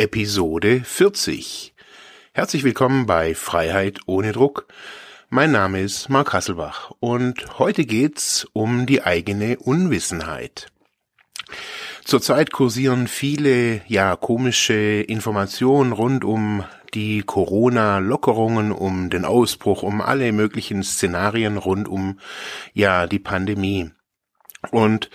Episode 40. Herzlich willkommen bei Freiheit ohne Druck. Mein Name ist Mark Hasselbach und heute geht's um die eigene Unwissenheit. Zurzeit kursieren viele, ja, komische Informationen rund um die Corona-Lockerungen, um den Ausbruch, um alle möglichen Szenarien rund um, ja, die Pandemie. Und,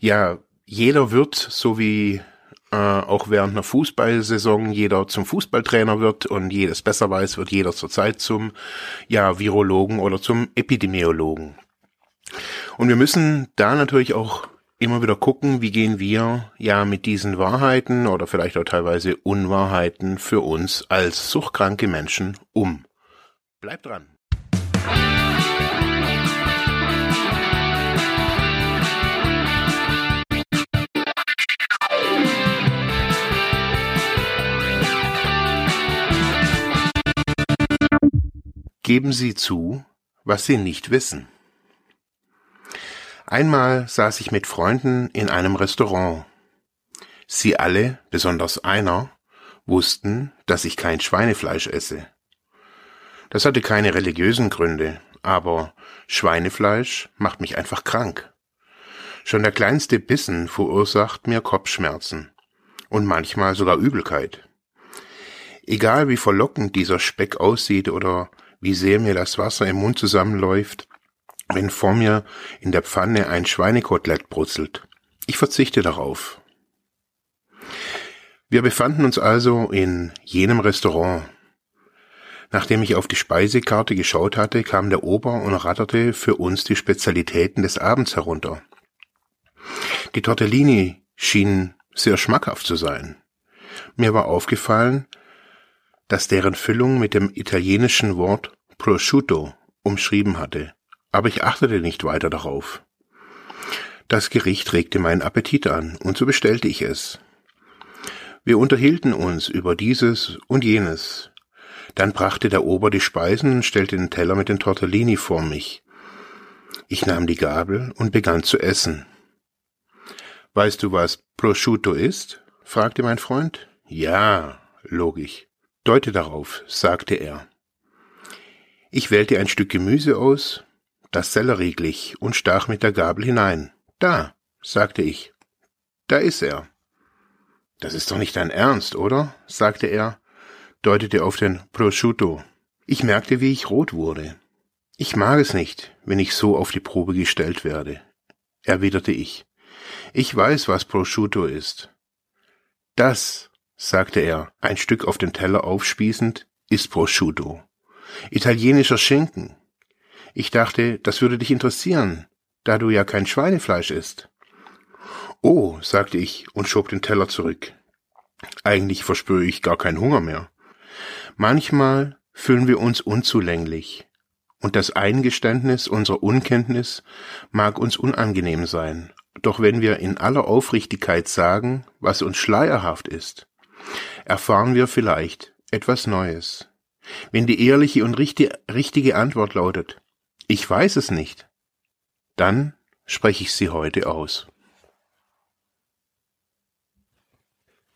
ja, jeder wird, so wie äh, auch während einer Fußballsaison jeder zum Fußballtrainer wird und jedes besser weiß, wird jeder zurzeit zum ja, Virologen oder zum Epidemiologen. Und wir müssen da natürlich auch immer wieder gucken, wie gehen wir ja mit diesen Wahrheiten oder vielleicht auch teilweise Unwahrheiten für uns als suchtkranke Menschen um. Bleibt dran. Geben Sie zu, was Sie nicht wissen. Einmal saß ich mit Freunden in einem Restaurant. Sie alle, besonders einer, wussten, dass ich kein Schweinefleisch esse. Das hatte keine religiösen Gründe, aber Schweinefleisch macht mich einfach krank. Schon der kleinste Bissen verursacht mir Kopfschmerzen und manchmal sogar Übelkeit. Egal wie verlockend dieser Speck aussieht oder wie sehr mir das Wasser im Mund zusammenläuft, wenn vor mir in der Pfanne ein Schweinekotelett brutzelt. Ich verzichte darauf. Wir befanden uns also in jenem Restaurant. Nachdem ich auf die Speisekarte geschaut hatte, kam der Ober und ratterte für uns die Spezialitäten des Abends herunter. Die Tortellini schienen sehr schmackhaft zu sein. Mir war aufgefallen, dass deren Füllung mit dem italienischen Wort prosciutto umschrieben hatte, aber ich achtete nicht weiter darauf. Das Gericht regte meinen Appetit an, und so bestellte ich es. Wir unterhielten uns über dieses und jenes. Dann brachte der Ober die Speisen und stellte den Teller mit den Tortellini vor mich. Ich nahm die Gabel und begann zu essen. Weißt du, was Prosciutto ist? fragte mein Freund. Ja, log ich. Deute darauf, sagte er. Ich wählte ein Stück Gemüse aus, das Sellerie glich, und stach mit der Gabel hinein. Da, sagte ich. Da ist er. Das ist doch nicht dein Ernst, oder? sagte er, deutete auf den Prosciutto. Ich merkte, wie ich rot wurde. Ich mag es nicht, wenn ich so auf die Probe gestellt werde, erwiderte ich. Ich weiß, was Prosciutto ist. Das, sagte er, ein Stück auf den Teller aufspießend, ist Prosciutto. Italienischer Schinken. Ich dachte, das würde dich interessieren, da du ja kein Schweinefleisch isst. Oh, sagte ich und schob den Teller zurück. Eigentlich verspüre ich gar keinen Hunger mehr. Manchmal fühlen wir uns unzulänglich, und das Eingeständnis unserer Unkenntnis mag uns unangenehm sein, doch wenn wir in aller Aufrichtigkeit sagen, was uns schleierhaft ist, erfahren wir vielleicht etwas Neues. Wenn die ehrliche und richtige Antwort lautet, ich weiß es nicht, dann spreche ich sie heute aus.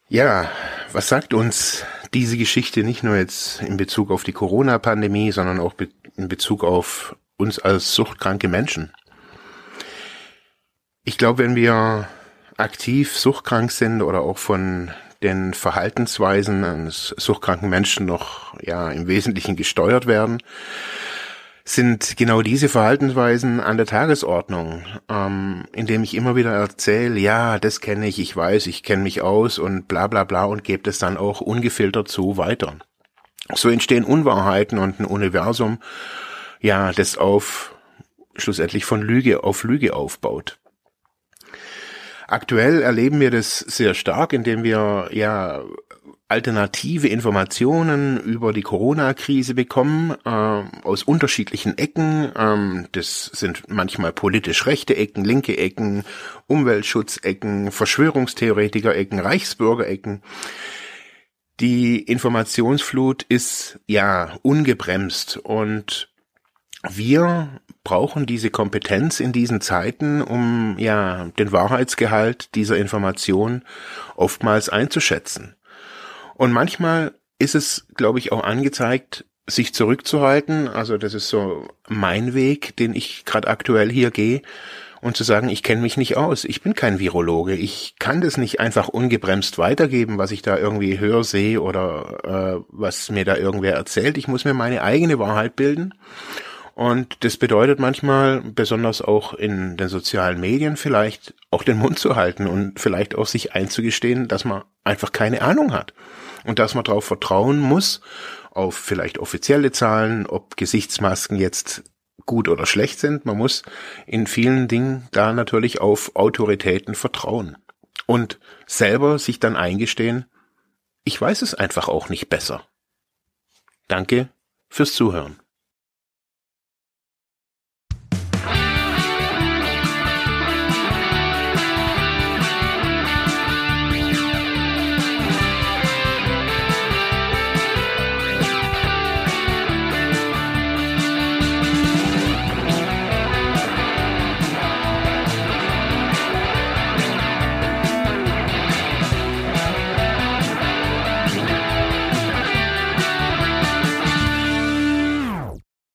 Ja, was sagt uns diese Geschichte nicht nur jetzt in Bezug auf die Corona-Pandemie, sondern auch in Bezug auf uns als suchtkranke Menschen? Ich glaube, wenn wir aktiv suchtkrank sind oder auch von den Verhaltensweisen eines suchtkranken Menschen noch ja im Wesentlichen gesteuert werden, sind genau diese Verhaltensweisen an der Tagesordnung, ähm, indem ich immer wieder erzähle, ja, das kenne ich, ich weiß, ich kenne mich aus und bla bla bla und gebe das dann auch ungefiltert so weiter. So entstehen Unwahrheiten und ein Universum, ja, das auf schlussendlich von Lüge auf Lüge aufbaut. Aktuell erleben wir das sehr stark, indem wir ja alternative Informationen über die Corona-Krise bekommen äh, aus unterschiedlichen Ecken. Ähm, das sind manchmal politisch rechte Ecken, linke Ecken, Umweltschutzecken, Verschwörungstheoretiker-Ecken, Reichsbürger-Ecken. Die Informationsflut ist ja ungebremst und wir brauchen diese Kompetenz in diesen Zeiten, um ja den Wahrheitsgehalt dieser Information oftmals einzuschätzen. Und manchmal ist es, glaube ich, auch angezeigt, sich zurückzuhalten. Also das ist so mein Weg, den ich gerade aktuell hier gehe. Und zu sagen, ich kenne mich nicht aus, ich bin kein Virologe, ich kann das nicht einfach ungebremst weitergeben, was ich da irgendwie höre, sehe oder äh, was mir da irgendwer erzählt. Ich muss mir meine eigene Wahrheit bilden. Und das bedeutet manchmal, besonders auch in den sozialen Medien, vielleicht auch den Mund zu halten und vielleicht auch sich einzugestehen, dass man einfach keine Ahnung hat. Und dass man darauf vertrauen muss, auf vielleicht offizielle Zahlen, ob Gesichtsmasken jetzt gut oder schlecht sind. Man muss in vielen Dingen da natürlich auf Autoritäten vertrauen und selber sich dann eingestehen, ich weiß es einfach auch nicht besser. Danke fürs Zuhören.